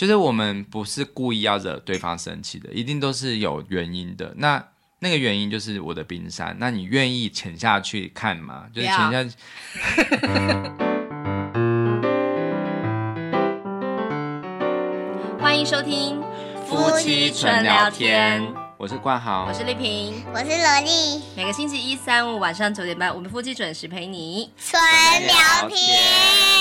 就是我们不是故意要惹对方生气的，一定都是有原因的。那那个原因就是我的冰山，那你愿意潜下去看吗？就是潜下去。欢迎收听夫妻纯聊天，我是冠豪，我是丽萍，我是萝莉。每个星期一、三、五晚上九点半，我们夫妻准时陪你纯聊天。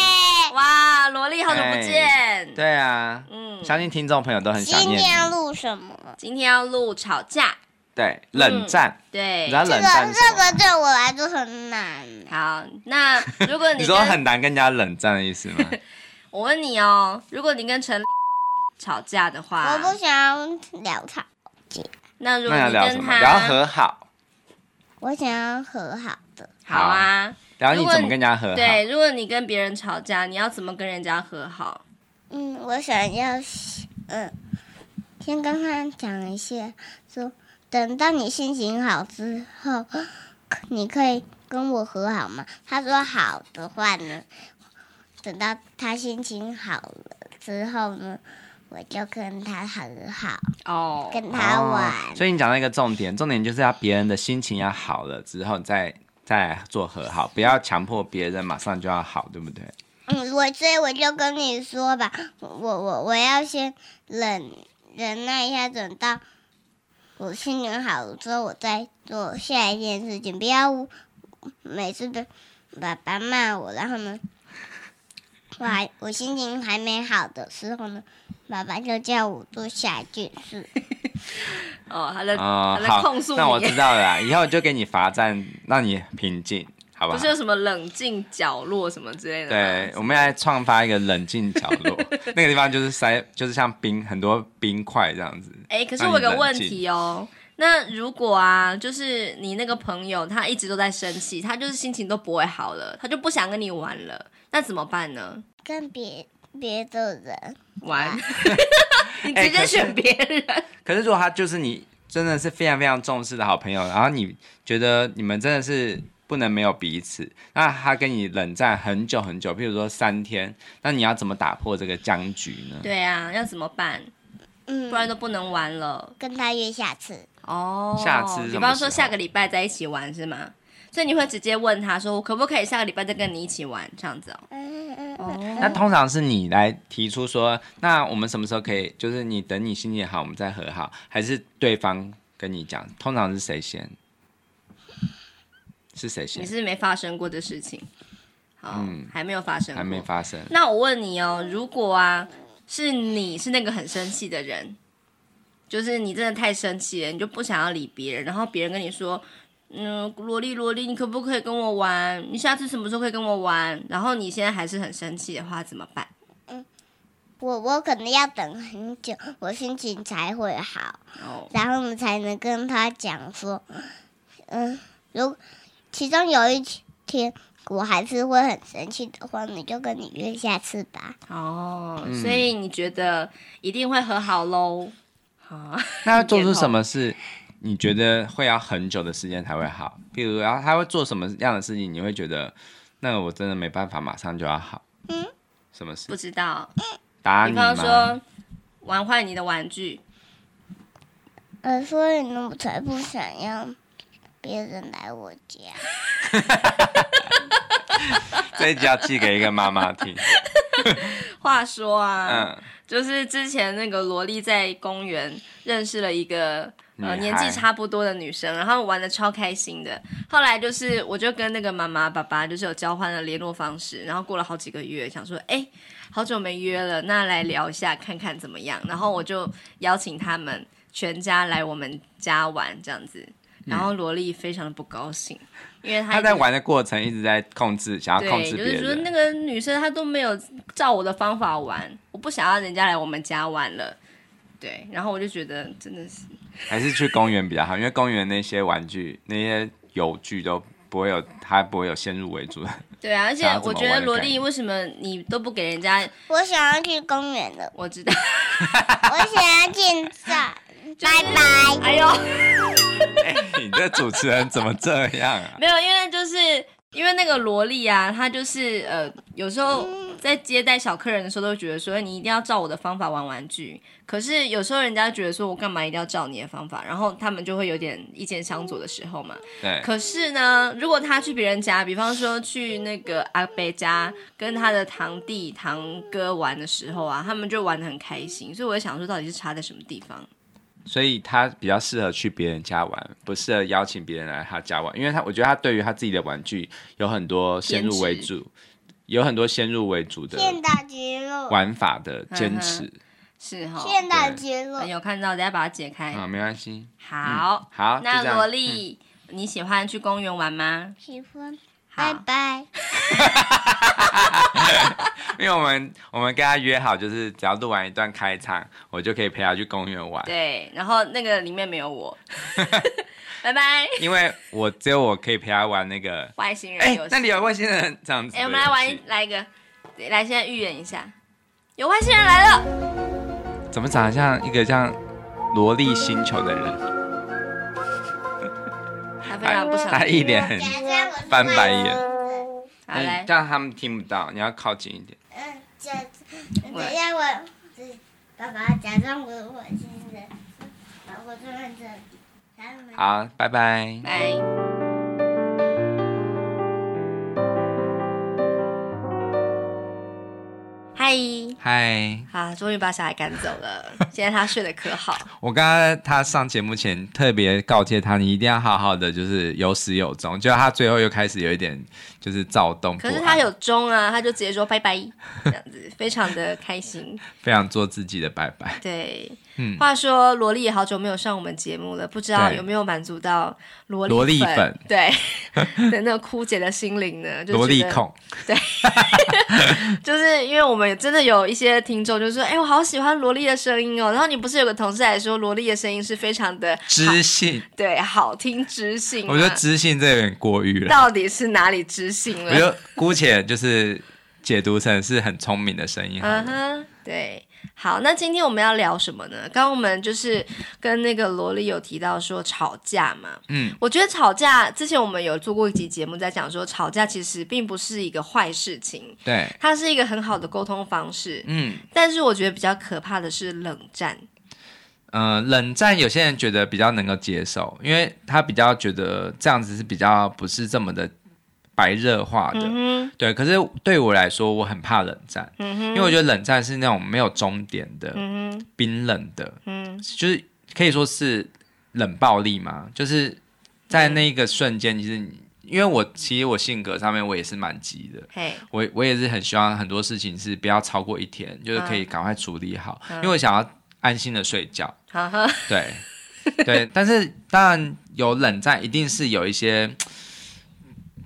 哇，萝莉好久不见。对啊，嗯，相信听众朋友都很想念。今天要录什么？今天要录吵架。对，冷战。对，这个这个对我来说很难。好，那如果你 你说很难跟人家冷战的意思吗？我问你哦，如果你跟陈 吵架的话，我不想聊吵架。那如果你跟他聊和好，我想要和好的。好啊。然后你怎么跟人家和好？对，如果你跟别人吵架，你要怎么跟人家和好？嗯，我想要，嗯，先跟他讲一下，说等到你心情好之后，你可以跟我和好吗？他说好的话呢，等到他心情好了之后呢，我就跟他和好哦，跟他玩。哦，所以你讲到一个重点，重点就是要别人的心情要好了之后再。再做和好，不要强迫别人马上就要好，对不对？嗯，我所以我就跟你说吧，我我我要先忍忍耐一下，等到我心情好了之后，我再做下一件事情。不要每次都爸爸骂我，然后呢，我还我心情还没好的时候呢，爸爸就叫我做下一件事。哦，他在他在控诉你。那我知道了啦，以后就给你罚站，让你平静，好不好？不是有什么冷静角落什么之类的？对，我们来创发一个冷静角落，那个地方就是塞，就是像冰很多冰块这样子。哎、欸，可是我有个问题哦，那如果啊，就是你那个朋友他一直都在生气，他就是心情都不会好了，他就不想跟你玩了，那怎么办呢？跟别别的人玩。你直接选别人、欸可。可是如果他就是你真的是非常非常重视的好朋友，然后你觉得你们真的是不能没有彼此，那他跟你冷战很久很久，譬如说三天，那你要怎么打破这个僵局呢？对啊，要怎么办？嗯，不然都不能玩了。跟他约下次哦，下次，比方说下个礼拜在一起玩是吗？所以你会直接问他说：“我可不可以下个礼拜再跟你一起玩？”这样子哦。嗯嗯嗯。那通常是你来提出说：“那我们什么时候可以？就是你等你心情好，我们再和好。”还是对方跟你讲？通常是谁先？是谁先？你是没发生过的事情。好，嗯，还没有发生过。还没发生。那我问你哦，如果啊，是你是那个很生气的人，就是你真的太生气了，你就不想要理别人，然后别人跟你说。嗯，萝莉萝莉，你可不可以跟我玩？你下次什么时候可以跟我玩？然后你现在还是很生气的话，怎么办？嗯，我我可能要等很久，我心情才会好，哦、然后我们才能跟他讲说，嗯，如其中有一天我还是会很生气的话，你就跟你约下次吧。哦，嗯、所以你觉得一定会和好喽？好，那要做出什么事？你觉得会要很久的时间才会好？比如，然后他会做什么样的事情？你会觉得，那个我真的没办法马上就要好。嗯，什么事？不知道。打你吗？比方说，玩坏你的玩具。呃，所以呢，我才不想要别人来我家。这一集要寄给一个妈妈听。话说啊，嗯，就是之前那个萝莉在公园认识了一个。呃，年纪差不多的女生，然后玩的超开心的。后来就是，我就跟那个妈妈、爸爸就是有交换了联络方式。然后过了好几个月，想说，哎，好久没约了，那来聊一下，看看怎么样。然后我就邀请他们全家来我们家玩，这样子。然后萝莉非常的不高兴，因为她她在玩的过程一直在控制，想要控制别人。就是说那个女生她都没有照我的方法玩，我不想要人家来我们家玩了。对，然后我就觉得真的是。还是去公园比较好，因为公园那些玩具、那些游具都不会有，它不会有先入为主的。对啊，而且我觉得萝莉，为什么你都不给人家？我想要去公园的，我知道。我想要进站，拜拜。哎呦，哎，你的主持人怎么这样啊？没有，因为就是因为那个萝莉啊，她就是呃，有时候在接待小客人的时候，都会觉得说你一定要照我的方法玩玩具。可是有时候人家觉得说我干嘛一定要照你的方法，然后他们就会有点意见相左的时候嘛。对。可是呢，如果他去别人家，比方说去那个阿贝家跟他的堂弟堂哥玩的时候啊，他们就玩的很开心。所以我就想说，到底是差在什么地方？所以他比较适合去别人家玩，不适合邀请别人来他家玩，因为他我觉得他对于他自己的玩具有很多先入为主，有很多先入为主的玩法的坚持，是哈。现代结论有看到，等下把它解开。啊，没关系。好，好。那萝莉，你喜欢去公园玩吗？喜欢。拜拜。因为我们我们跟他约好，就是只要录完一段开场，我就可以陪他去公园玩。对，然后那个里面没有我。拜拜。因为我只有我可以陪他玩那个外星人游戏。那里有外星人这样子。哎，我们来玩来一个，来现在预演一下，有外星人来了。怎么长得像一个像萝莉星球的人？他非常不想。他一脸很翻白眼。好来，这样他们听不到，你要靠近一点。嗯，假，等一下我，爸爸假装我我现在，我坐在这里。好，拜拜。拜。嗨嗨，好，终于把小孩赶走了。现在他睡得可好。我刚刚他上节目前特别告诫他，你一定要好好的，就是有始有终。就他最后又开始有一点就是躁动。可是他有终啊，他就直接说拜拜，这样子非常的开心，非常做自己的拜拜。对。嗯，话说萝莉也好久没有上我们节目了，不知道有没有满足到萝莉萝莉粉对 的那个枯竭的心灵呢？萝莉控对，就是因为我们真的有一些听众就说：“哎、欸，我好喜欢萝莉的声音哦。”然后你不是有个同事还说萝莉的声音是非常的知性，对，好听知性。我觉得知性这有点过誉了，到底是哪里知性了？我就姑且就是解读成是很聪明的声音。嗯哼，对。好，那今天我们要聊什么呢？刚刚我们就是跟那个萝莉有提到说吵架嘛，嗯，我觉得吵架之前我们有做过一集节目，在讲说吵架其实并不是一个坏事情，对，它是一个很好的沟通方式，嗯，但是我觉得比较可怕的是冷战，嗯、呃，冷战有些人觉得比较能够接受，因为他比较觉得这样子是比较不是这么的。白热化的，嗯、对，可是对我来说，我很怕冷战，嗯、因为我觉得冷战是那种没有终点的，嗯、冰冷的，嗯、就是可以说是冷暴力嘛，就是在那个瞬间，其实因为我其实我性格上面我也是蛮急的，我我也是很希望很多事情是不要超过一天，就是可以赶快处理好，嗯、因为我想要安心的睡觉，嗯、对。对，但是当然有冷战，一定是有一些。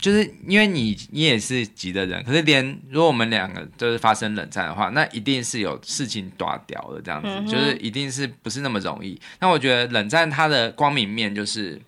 就是因为你你也是急的人，可是连如果我们两个就是发生冷战的话，那一定是有事情断掉的这样子，嗯、就是一定是不是那么容易。那我觉得冷战它的光明面就是，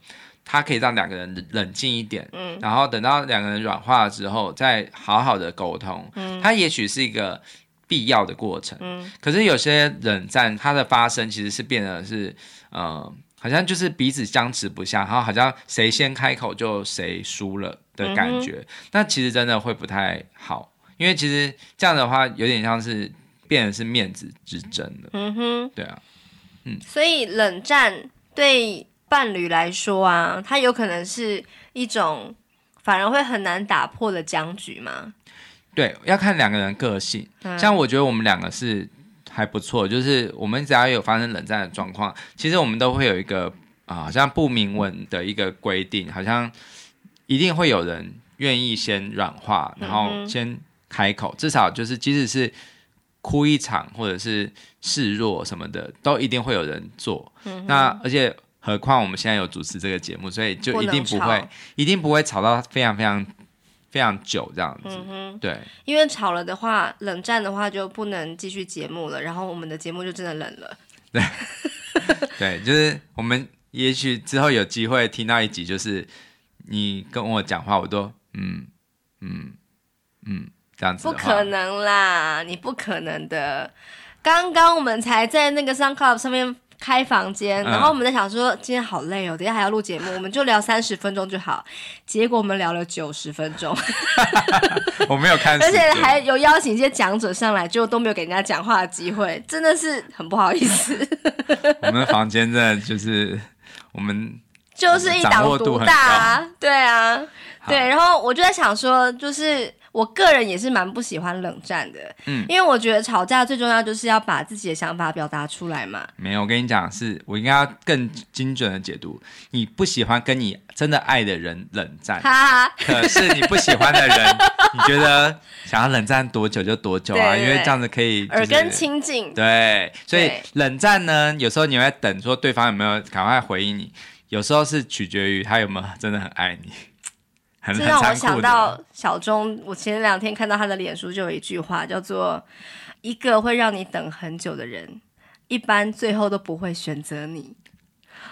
它可以让两个人冷静一点，嗯，然后等到两个人软化了之后，再好好的沟通，嗯，它也许是一个必要的过程，嗯，可是有些冷战它的发生其实是变得是，呃，好像就是彼此僵持不下，然后好像谁先开口就谁输了。的感觉，嗯、那其实真的会不太好，因为其实这样的话有点像是变成是面子之争了。嗯哼，对啊，嗯，所以冷战对伴侣来说啊，它有可能是一种反而会很难打破的僵局吗？对，要看两个人个性。嗯、像我觉得我们两个是还不错，就是我们只要有发生冷战的状况，其实我们都会有一个啊，好像不明文的一个规定，好像。一定会有人愿意先软化，然后先开口，嗯、至少就是即使是哭一场或者是示弱什么的，都一定会有人做。嗯、那而且何况我们现在有主持这个节目，所以就一定不会，不一定不会吵到非常非常非常久这样子。嗯、对，因为吵了的话，冷战的话就不能继续节目了，然后我们的节目就真的冷了。对，对，就是我们也许之后有机会听到一集，就是。你跟我讲话，我都嗯嗯嗯这样子。不可能啦，你不可能的。刚刚我们才在那个 SoundCloud 上面开房间，然后我们在想说今天好累哦，等一下还要录节目，我们就聊三十分钟就好。结果我们聊了九十分钟，我没有看，而且还有邀请一些讲者上来，就都没有给人家讲话的机会，真的是很不好意思。我们的房间真的就是我们就是一党独大啊，对啊，对，然后我就在想说，就是。我个人也是蛮不喜欢冷战的，嗯，因为我觉得吵架最重要就是要把自己的想法表达出来嘛。没有，我跟你讲，是我应该要更精准的解读。你不喜欢跟你真的爱的人冷战，哈哈，可是你不喜欢的人，你觉得想要冷战多久就多久啊？因为这样子可以、就是、耳根清净。对，所以冷战呢，有时候你会等说对方有没有赶快回应你，有时候是取决于他有没有真的很爱你。这让我想到小钟，我前两天看到他的脸书，就有一句话叫做：“一个会让你等很久的人，一般最后都不会选择你。”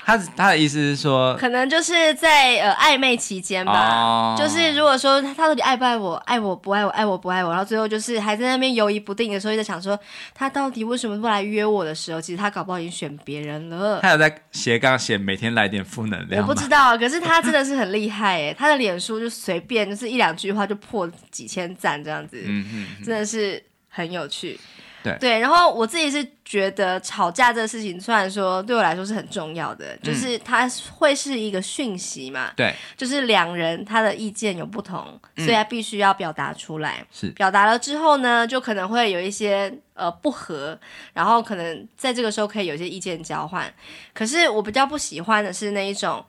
他他的意思是说，可能就是在呃暧昧期间吧，oh. 就是如果说他到底爱不爱我，爱我不爱我，爱我不爱我，然后最后就是还在那边犹疑不定的时候，就在想说他到底为什么不来约我的时候，其实他搞不好已经选别人了。他有在斜杠写每天来点负能量，我不知道，可是他真的是很厉害哎，他的脸书就随便就是一两句话就破几千赞这样子，嗯嗯，真的是很有趣。对，对，然后我自己是觉得吵架这个事情，虽然说对我来说是很重要的，嗯、就是它会是一个讯息嘛，对，就是两人他的意见有不同，嗯、所以他必须要表达出来。是，表达了之后呢，就可能会有一些呃不合，然后可能在这个时候可以有一些意见交换。可是我比较不喜欢的是那一种，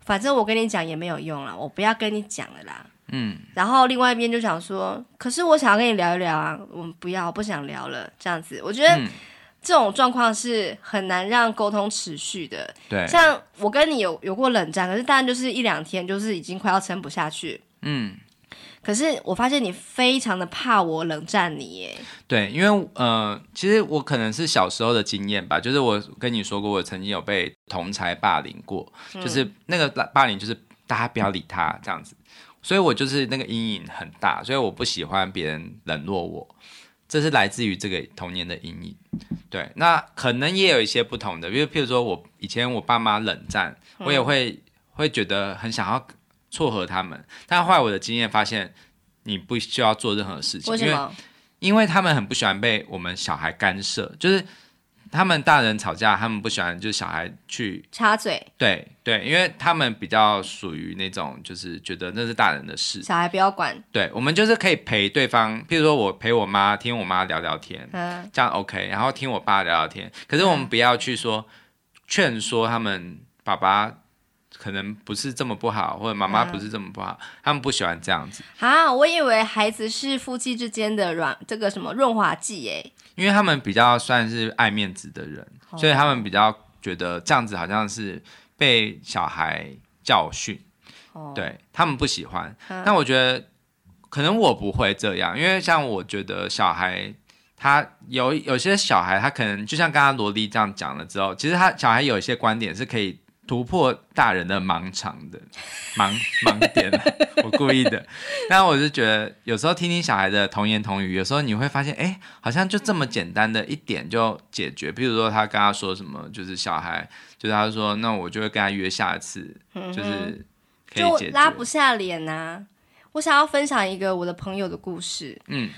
反正我跟你讲也没有用了，我不要跟你讲了啦。嗯，然后另外一边就想说，可是我想要跟你聊一聊啊，我们不要，不想聊了，这样子，我觉得这种状况是很难让沟通持续的。对，像我跟你有有过冷战，可是当然就是一两天，就是已经快要撑不下去。嗯，可是我发现你非常的怕我冷战你耶。对，因为呃，其实我可能是小时候的经验吧，就是我跟你说过，我曾经有被同才霸凌过，就是那个霸凌，就是大家不要理他这样子。所以我就是那个阴影很大，所以我不喜欢别人冷落我，这是来自于这个童年的阴影。对，那可能也有一些不同的，因为譬如说我以前我爸妈冷战，我也会会觉得很想要撮合他们，但后来我的经验发现，你不需要做任何事情？因为因为他们很不喜欢被我们小孩干涉，就是。他们大人吵架，他们不喜欢就是小孩去插嘴。对对，因为他们比较属于那种，就是觉得那是大人的事，小孩不要管。对，我们就是可以陪对方，譬如说我陪我妈听我妈聊聊天，嗯，这样 OK，然后听我爸聊聊天。可是我们不要去说劝说他们爸爸可能不是这么不好，或者妈妈不是这么不好，嗯，他们不喜欢这样子。啊，我以为孩子是夫妻之间的软这个什么润滑剂哎。因为他们比较算是爱面子的人，哦、所以他们比较觉得这样子好像是被小孩教训，哦、对他们不喜欢。但、嗯、我觉得可能我不会这样，因为像我觉得小孩他有有些小孩他可能就像刚刚萝莉这样讲了之后，其实他小孩有一些观点是可以。突破大人的盲肠的 盲盲点，我故意的。但我是觉得，有时候听听小孩的童言童语，有时候你会发现，哎，好像就这么简单的一点就解决。比如说，他跟他说什么，就是小孩，就是他说，那我就会跟他约下次，嗯、就是可以解决。就拉不下脸呐、啊。我想要分享一个我的朋友的故事。嗯。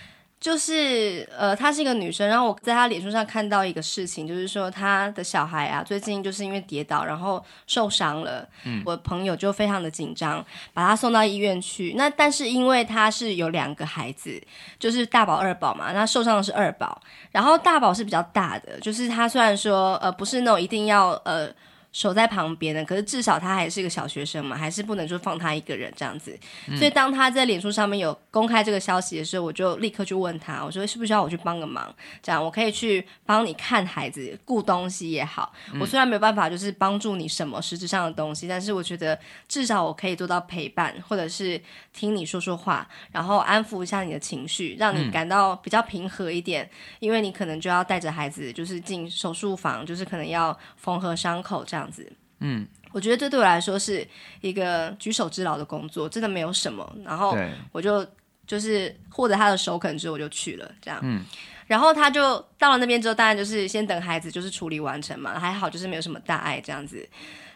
就是呃，她是一个女生，然后我在她脸书上看到一个事情，就是说她的小孩啊，最近就是因为跌倒，然后受伤了。嗯，我朋友就非常的紧张，把她送到医院去。那但是因为她是有两个孩子，就是大宝二宝嘛，那受伤的是二宝，然后大宝是比较大的，就是他虽然说呃不是那种一定要呃。守在旁边的，可是至少他还是一个小学生嘛，还是不能就放他一个人这样子。嗯、所以当他在脸书上面有公开这个消息的时候，我就立刻去问他，我说需不需要我去帮个忙？这样我可以去帮你看孩子、顾东西也好。嗯、我虽然没有办法就是帮助你什么实质上的东西，但是我觉得至少我可以做到陪伴，或者是听你说说话，然后安抚一下你的情绪，让你感到比较平和一点。嗯、因为你可能就要带着孩子就是进手术房，就是可能要缝合伤口这样。样子，嗯，我觉得这对我来说是一个举手之劳的工作，真的没有什么。然后我就就是获得他的首肯之后，我就去了。这样，嗯，然后他就到了那边之后，当然就是先等孩子就是处理完成嘛，还好就是没有什么大碍这样子。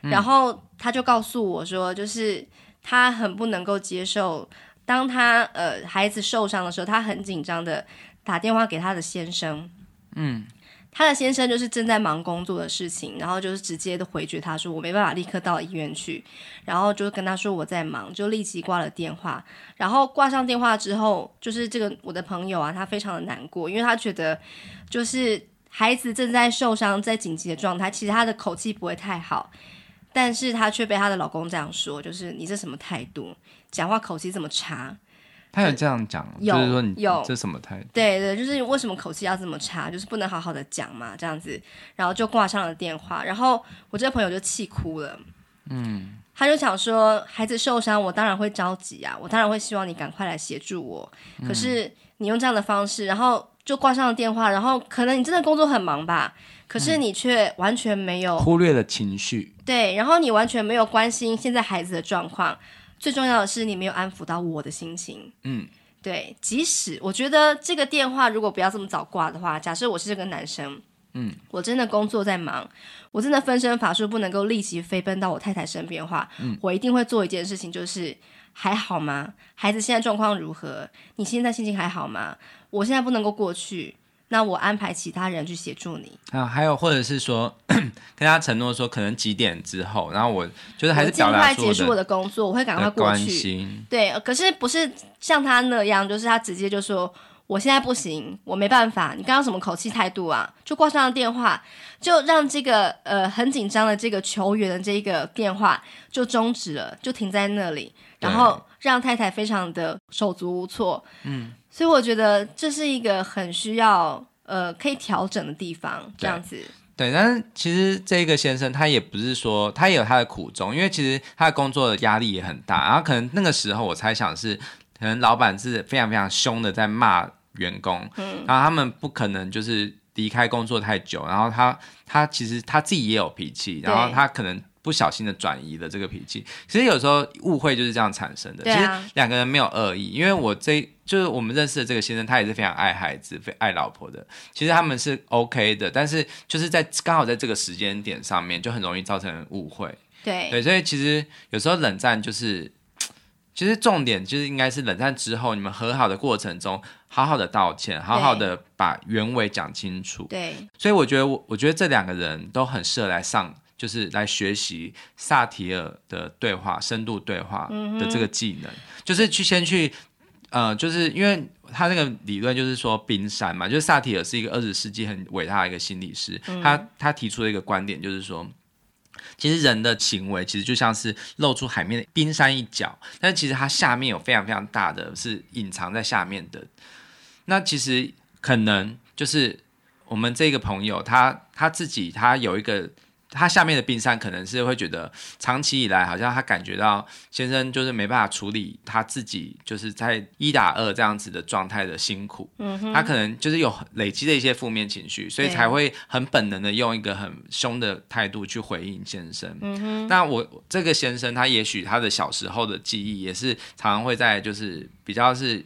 然后他就告诉我说，就是他很不能够接受，当他呃孩子受伤的时候，他很紧张的打电话给他的先生，嗯。他的先生就是正在忙工作的事情，然后就是直接的回绝他说，我没办法立刻到医院去，然后就跟他说我在忙，就立即挂了电话。然后挂上电话之后，就是这个我的朋友啊，他非常的难过，因为他觉得就是孩子正在受伤，在紧急的状态，其实他的口气不会太好，但是他却被他的老公这样说，就是你这什么态度，讲话口气这么差。他有这样讲，有就是说你有这什么态度？对对，就是为什么口气要这么差？就是不能好好的讲嘛，这样子，然后就挂上了电话。然后我这个朋友就气哭了，嗯，他就想说，孩子受伤，我当然会着急啊，我当然会希望你赶快来协助我。可是你用这样的方式，然后就挂上了电话，然后可能你真的工作很忙吧，可是你却完全没有忽略了情绪，对，然后你完全没有关心现在孩子的状况。最重要的是，你没有安抚到我的心情。嗯，对。即使我觉得这个电话如果不要这么早挂的话，假设我是这个男生，嗯，我真的工作在忙，我真的分身乏术，不能够立即飞奔到我太太身边的话，嗯，我一定会做一件事情，就是还好吗？孩子现在状况如何？你现在心情还好吗？我现在不能够过去。那我安排其他人去协助你啊，还有或者是说 跟他承诺说可能几点之后，然后我就是还是尽快结束我的工作，我会赶快过去。对，可是不是像他那样，就是他直接就说我现在不行，我没办法。你刚刚什么口气态度啊？就挂上了电话，就让这个呃很紧张的这个球员的这个电话就终止了，就停在那里，然后让太太非常的手足无措。嗯。所以我觉得这是一个很需要呃可以调整的地方，这样子。对，但是其实这个先生他也不是说他也有他的苦衷，因为其实他的工作的压力也很大，然后可能那个时候我猜想是，可能老板是非常非常凶的在骂员工，嗯，然后他们不可能就是离开工作太久，然后他他其实他自己也有脾气，然后他可能。不小心的转移了这个脾气，其实有时候误会就是这样产生的。啊、其实两个人没有恶意，因为我这就是我们认识的这个先生，他也是非常爱孩子、非爱老婆的。其实他们是 OK 的，但是就是在刚好在这个时间点上面，就很容易造成误会。对对，所以其实有时候冷战就是，其实重点就是应该是冷战之后，你们和好的过程中，好好的道歉，好好的把原委讲清楚。对，所以我觉得我我觉得这两个人都很适合来上。就是来学习萨提尔的对话、深度对话的这个技能，嗯、就是去先去，呃，就是因为他那个理论就是说冰山嘛，就是萨提尔是一个二十世纪很伟大的一个心理师，嗯、他他提出了一个观点，就是说，其实人的行为其实就像是露出海面的冰山一角，但其实它下面有非常非常大的是隐藏在下面的，那其实可能就是我们这个朋友他他自己他有一个。他下面的冰山可能是会觉得，长期以来好像他感觉到先生就是没办法处理他自己就是在一打二这样子的状态的辛苦，嗯哼，他可能就是有累积的一些负面情绪，所以才会很本能的用一个很凶的态度去回应先生。嗯哼，那我这个先生他也许他的小时候的记忆也是常常会在就是比较是。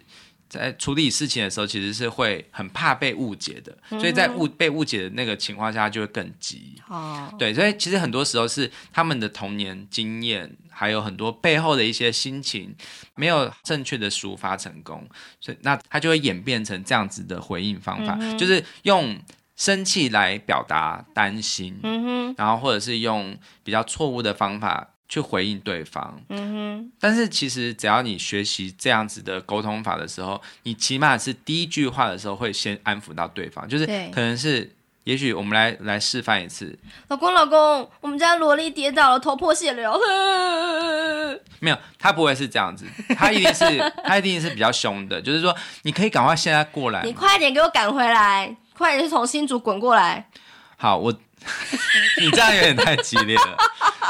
在处理事情的时候，其实是会很怕被误解的，所以在误被误解的那个情况下，就会更急。哦，对，所以其实很多时候是他们的童年经验，还有很多背后的一些心情，没有正确的抒发成功，所以那他就会演变成这样子的回应方法，嗯、就是用生气来表达担心，嗯哼，然后或者是用比较错误的方法。去回应对方，嗯哼。但是其实只要你学习这样子的沟通法的时候，你起码是第一句话的时候会先安抚到对方，就是可能是，也许我们来来示范一次。老公，老公，我们家萝莉跌倒了，头破血流。没有，他不会是这样子，他一定是 他一定是比较凶的，就是说你可以赶快现在过来，你快点给我赶回来，快点从新竹滚过来。好，我 你这样有点太激烈了。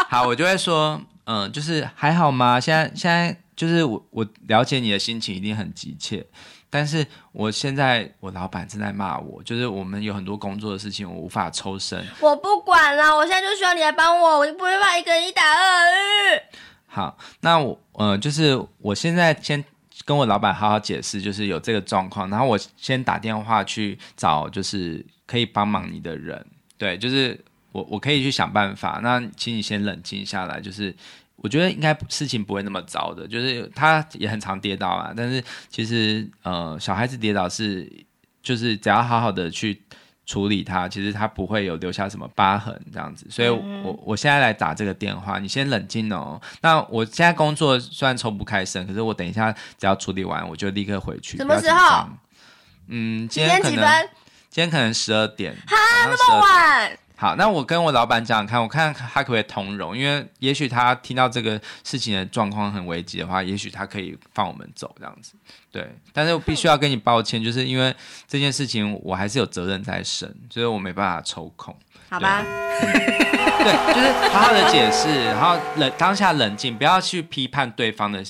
好，我就会说，嗯，就是还好吗？现在现在就是我我了解你的心情一定很急切，但是我现在我老板正在骂我，就是我们有很多工作的事情，我无法抽身。我不管了，我现在就需要你来帮我，我就不会怕一个人一打二。好，那我呃，就是我现在先跟我老板好好解释，就是有这个状况，然后我先打电话去找就是可以帮忙你的人，对，就是我我可以去想办法。那请你先冷静下来，就是我觉得应该事情不会那么糟的，就是他也很常跌倒啊，但是其实呃小孩子跌倒是就是只要好好的去。处理它，其实它不会有留下什么疤痕这样子，所以我，我、现在来打这个电话，你先冷静哦。那我现在工作虽然抽不开身，可是我等一下只要处理完，我就立刻回去。什么时候？嗯，今天可能，今天，可能十二点。哈，那么晚。好，那我跟我老板讲讲看，我看他可不可以通融，因为也许他听到这个事情的状况很危急的话，也许他可以放我们走这样子。对，但是我必须要跟你抱歉，就是因为这件事情我还是有责任在身，所以我没办法抽空。好吧。对，就是好好的解释，然后冷当下冷静，不要去批判对方的。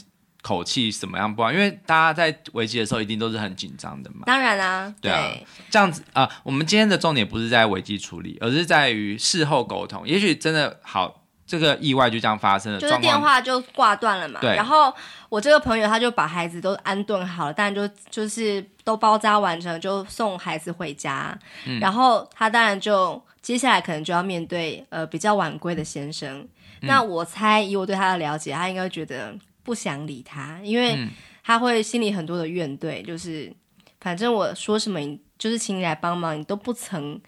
口气怎么样不好？因为大家在危机的时候一定都是很紧张的嘛。当然啊，对啊，这样子啊、呃，我们今天的重点不是在危机处理，而是在于事后沟通。也许真的好，这个意外就这样发生了，就是电话就挂断了嘛。对。然后我这个朋友他就把孩子都安顿好了，但就就是都包扎完成，就送孩子回家。嗯。然后他当然就接下来可能就要面对呃比较晚归的先生。嗯。那我猜以我对他的了解，他应该会觉得。不想理他，因为他会心里很多的怨怼，就是反正我说什么，就是请你来帮忙，你都不曾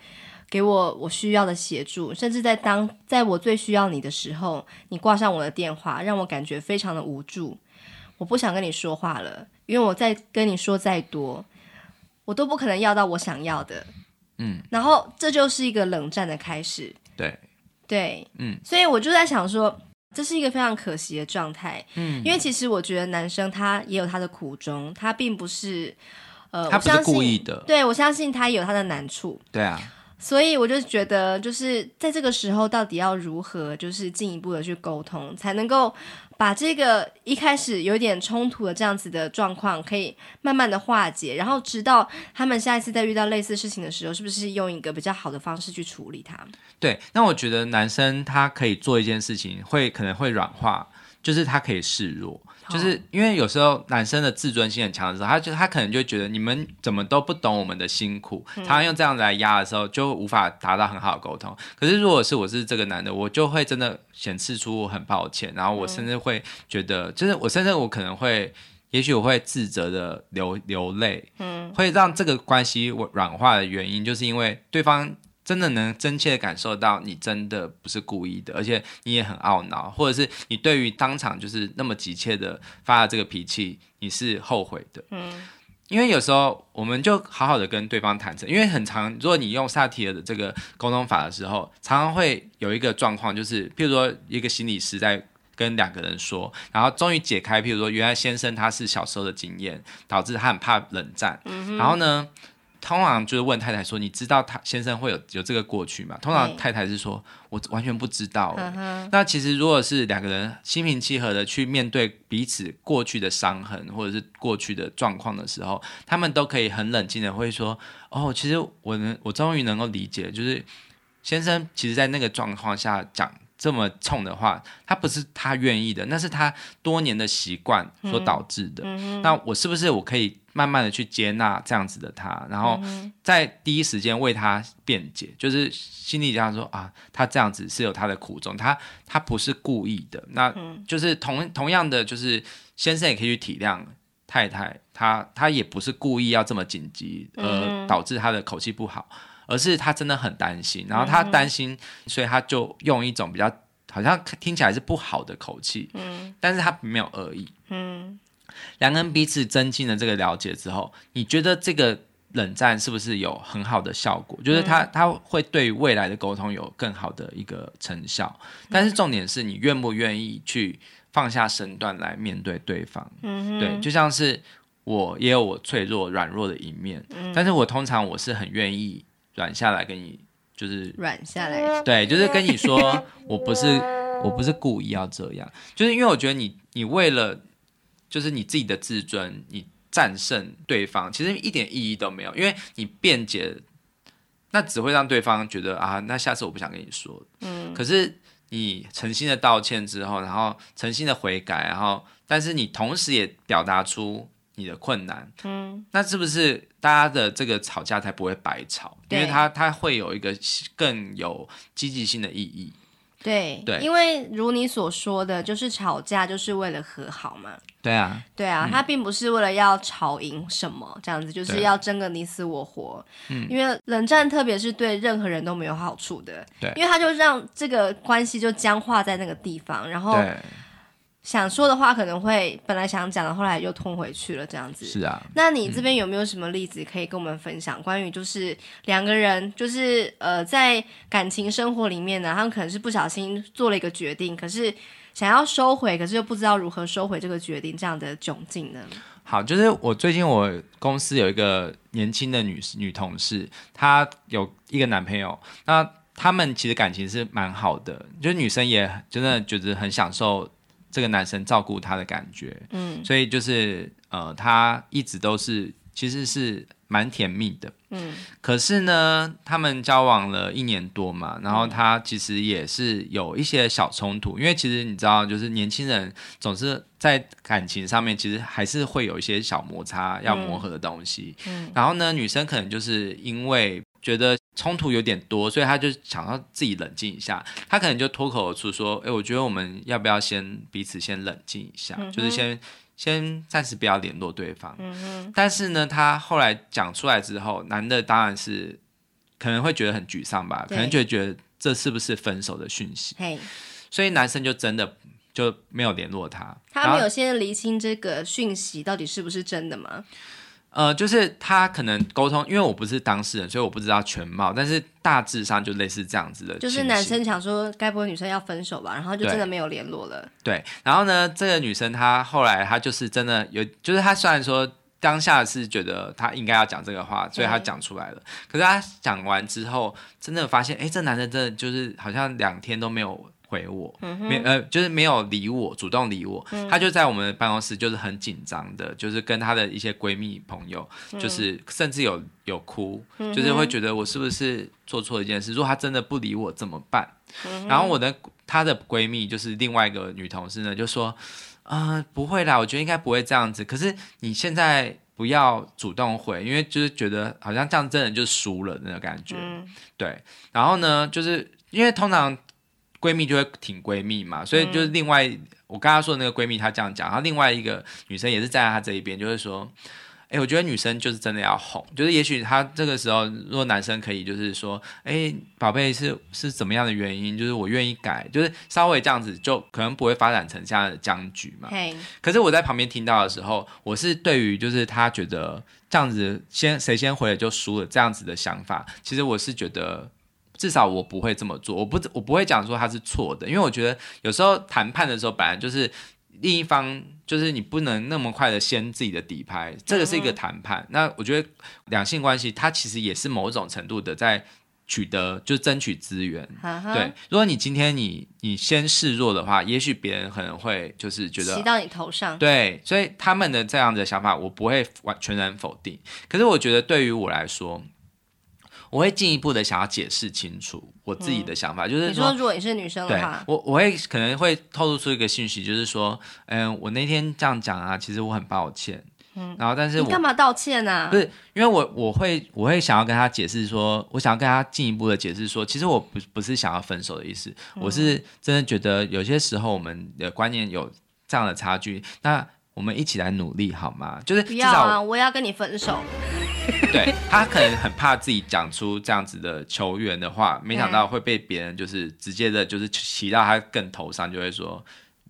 给我我需要的协助，甚至在当在我最需要你的时候，你挂上我的电话，让我感觉非常的无助。我不想跟你说话了，因为我再跟你说再多，我都不可能要到我想要的。嗯，然后这就是一个冷战的开始。对，对，嗯，所以我就在想说。这是一个非常可惜的状态，嗯，因为其实我觉得男生他也有他的苦衷，他并不是，呃，他不是故意的，对，我相信他也有他的难处，对啊，所以我就觉得，就是在这个时候，到底要如何，就是进一步的去沟通，才能够。把这个一开始有点冲突的这样子的状况，可以慢慢的化解，然后直到他们下一次再遇到类似事情的时候，是不是用一个比较好的方式去处理它？对，那我觉得男生他可以做一件事情，会可能会软化，就是他可以示弱。就是因为有时候男生的自尊心很强的时候，他就他可能就觉得你们怎么都不懂我们的辛苦，常常用这样子来压的时候，就无法达到很好的沟通。可是如果是我是这个男的，我就会真的显示出我很抱歉，然后我甚至会觉得，就是我甚至我可能会，也许我会自责的流流泪，嗯，会让这个关系软化的原因，就是因为对方。真的能真切的感受到你真的不是故意的，而且你也很懊恼，或者是你对于当场就是那么急切的发了这个脾气，你是后悔的。嗯，因为有时候我们就好好的跟对方坦诚，因为很常，如果你用萨提尔的这个沟通法的时候，常常会有一个状况，就是譬如说一个心理师在跟两个人说，然后终于解开，譬如说原来先生他是小时候的经验，导致他很怕冷战，嗯、然后呢，通常就是问太太说：“你知道他先生会有有这个过去吗？”通常太太是说：“我完全不知道。”那其实如果是两个人心平气和的去面对彼此过去的伤痕或者是过去的状况的时候，他们都可以很冷静的会说：“哦，其实我能，我终于能够理解，就是先生其实在那个状况下讲。”这么冲的话，他不是他愿意的，那是他多年的习惯所导致的。嗯嗯、那我是不是我可以慢慢的去接纳这样子的他，然后在第一时间为他辩解，就是心里这样说啊，他这样子是有他的苦衷，他他不是故意的。那就是同同样的，就是先生也可以去体谅太太，他他也不是故意要这么紧急，而导致他的口气不好。而是他真的很担心，然后他担心，嗯、所以他就用一种比较好像听起来是不好的口气，嗯，但是他没有恶意，嗯，两个人彼此增进了这个了解之后，你觉得这个冷战是不是有很好的效果？就是他他会对未来的沟通有更好的一个成效，但是重点是你愿不愿意去放下身段来面对对方，嗯，对，就像是我也有我脆弱软弱的一面，嗯，但是我通常我是很愿意。软下来跟你就是软下来，对，就是跟你说，我不是我不是故意要这样，就是因为我觉得你你为了就是你自己的自尊，你战胜对方，其实一点意义都没有，因为你辩解，那只会让对方觉得啊，那下次我不想跟你说。嗯，可是你诚心的道歉之后，然后诚心的悔改，然后但是你同时也表达出你的困难，嗯，那是不是大家的这个吵架才不会白吵？因为它它会有一个更有积极性的意义。对对，因为如你所说的，就是吵架就是为了和好嘛。对啊，对啊，他、嗯、并不是为了要吵赢什么这样子，就是要争个你死我活。嗯，因为冷战特别是对任何人都没有好处的。对，因为他就让这个关系就僵化在那个地方，然后。想说的话可能会本来想讲的，后来又吞回去了，这样子。是啊。那你这边有没有什么例子可以跟我们分享？嗯、关于就是两个人，就是呃，在感情生活里面呢，他们可能是不小心做了一个决定，可是想要收回，可是又不知道如何收回这个决定，这样的窘境呢？好，就是我最近我公司有一个年轻的女女同事，她有一个男朋友，那他们其实感情是蛮好的，就是女生也真的觉得很享受。这个男生照顾她的感觉，嗯，所以就是呃，他一直都是其实是蛮甜蜜的，嗯。可是呢，他们交往了一年多嘛，然后他其实也是有一些小冲突，因为其实你知道，就是年轻人总是在感情上面，其实还是会有一些小摩擦要磨合的东西，嗯。然后呢，女生可能就是因为。觉得冲突有点多，所以他就想要自己冷静一下。他可能就脱口而出说：“哎，我觉得我们要不要先彼此先冷静一下，嗯、就是先先暂时不要联络对方。嗯”但是呢，他后来讲出来之后，男的当然是可能会觉得很沮丧吧，可能就觉得这是不是分手的讯息？所以男生就真的就没有联络他。他没有先厘清这个讯息到底是不是真的吗？呃，就是他可能沟通，因为我不是当事人，所以我不知道全貌，但是大致上就类似这样子的。就是男生想说，该不会女生要分手吧？然后就真的没有联络了。对，然后呢，这个女生她后来她就是真的有，就是她虽然说当下是觉得她应该要讲这个话，所以她讲出来了。可是她讲完之后，真的发现，哎，这男生真的就是好像两天都没有。回我，嗯、没呃，就是没有理我，主动理我，嗯、他就在我们的办公室，就是很紧张的，就是跟她的一些闺蜜朋友，嗯、就是甚至有有哭，嗯、就是会觉得我是不是做错一件事？如果她真的不理我怎么办？嗯、然后我的她的闺蜜就是另外一个女同事呢，就说，呃，不会啦，我觉得应该不会这样子。可是你现在不要主动回，因为就是觉得好像这样真的就输了那个感觉，嗯、对。然后呢，就是因为通常。闺蜜就会挺闺蜜嘛，所以就是另外、嗯、我刚刚说的那个闺蜜，她这样讲，然后另外一个女生也是站在她这一边，就是说，哎，我觉得女生就是真的要哄，就是也许她这个时候，如果男生可以就是说，哎，宝贝是是怎么样的原因，就是我愿意改，就是稍微这样子，就可能不会发展成这样的僵局嘛。可是我在旁边听到的时候，我是对于就是他觉得这样子先谁先回来就输了这样子的想法，其实我是觉得。至少我不会这么做，我不我不会讲说他是错的，因为我觉得有时候谈判的时候，本来就是另一方就是你不能那么快的掀自己的底牌，这个是一个谈判。嗯、那我觉得两性关系它其实也是某种程度的在取得，就是争取资源。嗯、对，如果你今天你你先示弱的话，也许别人可能会就是觉得骑到你头上。对，所以他们的这样的想法，我不会完全然否定。可是我觉得对于我来说。我会进一步的想要解释清楚我自己的想法，嗯、就是说，你说如果你是女生的话，我我会可能会透露出一个讯息，就是说，嗯，我那天这样讲啊，其实我很抱歉，嗯，然后但是我你干嘛道歉呢、啊？不是，因为我我会我会想要跟他解释说，我想要跟他进一步的解释说，其实我不不是想要分手的意思，嗯、我是真的觉得有些时候我们的观念有这样的差距，那我们一起来努力好吗？就是不要啊，我要跟你分手。对，他可能很怕自己讲出这样子的球员的话，没想到会被别人就是直接的，就是骑到他更头上，就会说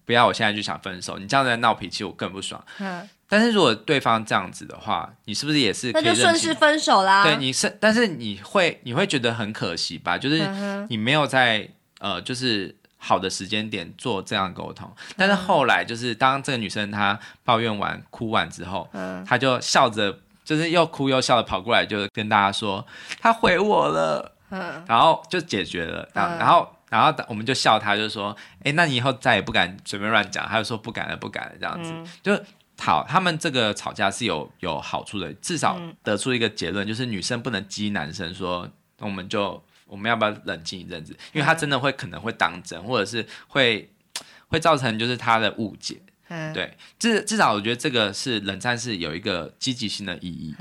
不要，我现在就想分手，你这样在闹脾气，我更不爽。嗯，但是如果对方这样子的话，你是不是也是可以？那就顺势分手啦？对，你是，但是你会你会觉得很可惜吧？就是你没有在呃，就是好的时间点做这样沟通，但是后来就是当这个女生她抱怨完哭完之后，嗯，她就笑着。就是又哭又笑的跑过来，就跟大家说她回我了，嗯，然后就解决了，嗯、然后然后我们就笑他，就说，哎，那你以后再也不敢随便乱讲，他就说不敢了，不敢了，这样子，嗯、就好，他们这个吵架是有有好处的，至少得出一个结论，就是女生不能激男生说，我们就我们要不要冷静一阵子？因为他真的会可能会当真，或者是会 会造成就是他的误解。嗯，对，至至少我觉得这个是冷战是有一个积极性的意义。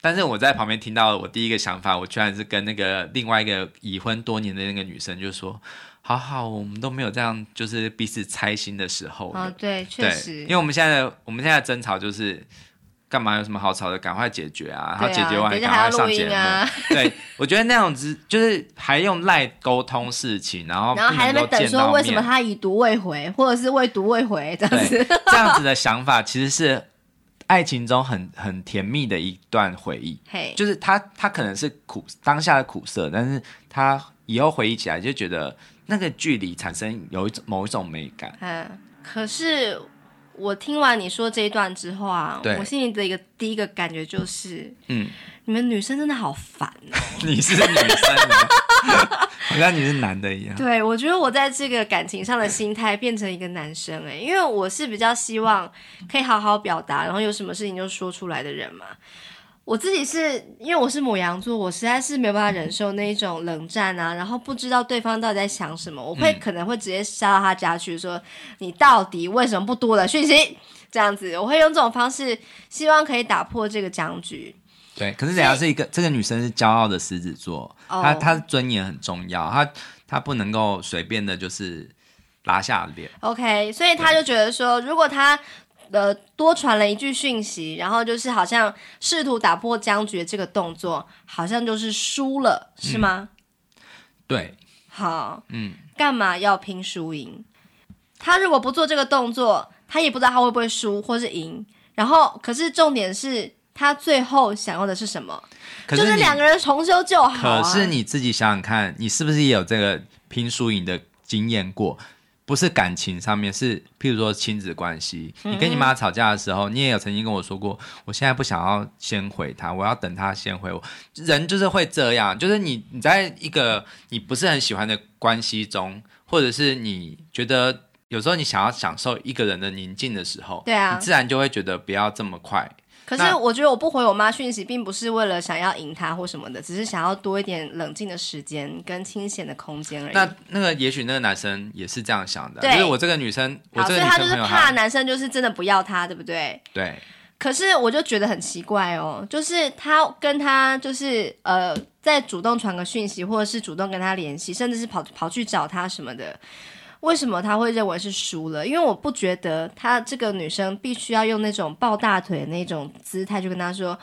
但是我在旁边听到我第一个想法，我居然是跟那个另外一个已婚多年的那个女生就说：“好好，我们都没有这样就是彼此猜心的时候。”哦，对，确实。因为我们现在的我们现在的争吵就是。干嘛有什么好吵的？赶快解决啊！然后解决完赶快上节目。啊、对，我觉得那样子就是还用赖沟通事情，然后然后还在那边等说为什么他已读未回，或者是未读未回这样子。这样子的想法其实是爱情中很很甜蜜的一段回忆。嘿，就是他他可能是苦当下的苦涩，但是他以后回忆起来就觉得那个距离产生有一种某一种美感。嗯，可是。我听完你说这一段之后啊，我心里的一个第一个感觉就是，嗯，你们女生真的好烦哦。你是女生吗？好像你是男的一样。对，我觉得我在这个感情上的心态变成一个男生哎，因为我是比较希望可以好好表达，然后有什么事情就说出来的人嘛。我自己是因为我是母羊座，我实在是没有办法忍受那一种冷战啊，然后不知道对方到底在想什么，我会可能会直接杀到他家去，说你到底为什么不读我的讯息？这样子，我会用这种方式，希望可以打破这个僵局。对，可是人家是一个这个女生是骄傲的狮子座，她她的尊严很重要，她她不能够随便的就是拉下脸。OK，所以他就觉得说，如果他。呃，多传了一句讯息，然后就是好像试图打破僵局这个动作，好像就是输了，是吗？嗯、对。好，嗯，干嘛要拼输赢？他如果不做这个动作，他也不知道他会不会输或是赢。然后，可是重点是他最后想要的是什么？是就是两个人重修旧好、啊。可是你自己想想看，你是不是也有这个拼输赢的经验过？不是感情上面，是譬如说亲子关系。你跟你妈吵架的时候，你也有曾经跟我说过，我现在不想要先回她，我要等她先回我。人就是会这样，就是你你在一个你不是很喜欢的关系中，或者是你觉得有时候你想要享受一个人的宁静的时候，对啊，你自然就会觉得不要这么快。可是我觉得我不回我妈讯息，并不是为了想要赢她或什么的，只是想要多一点冷静的时间跟清闲的空间而已。那那个也许那个男生也是这样想的，就是我这个女生，我这个女生所以他就是怕男生就是真的不要她，对不对？对。可是我就觉得很奇怪哦，就是他跟他就是呃，在主动传个讯息，或者是主动跟他联系，甚至是跑跑去找他什么的。为什么他会认为是输了？因为我不觉得他这个女生必须要用那种抱大腿的那种姿态去跟他说：“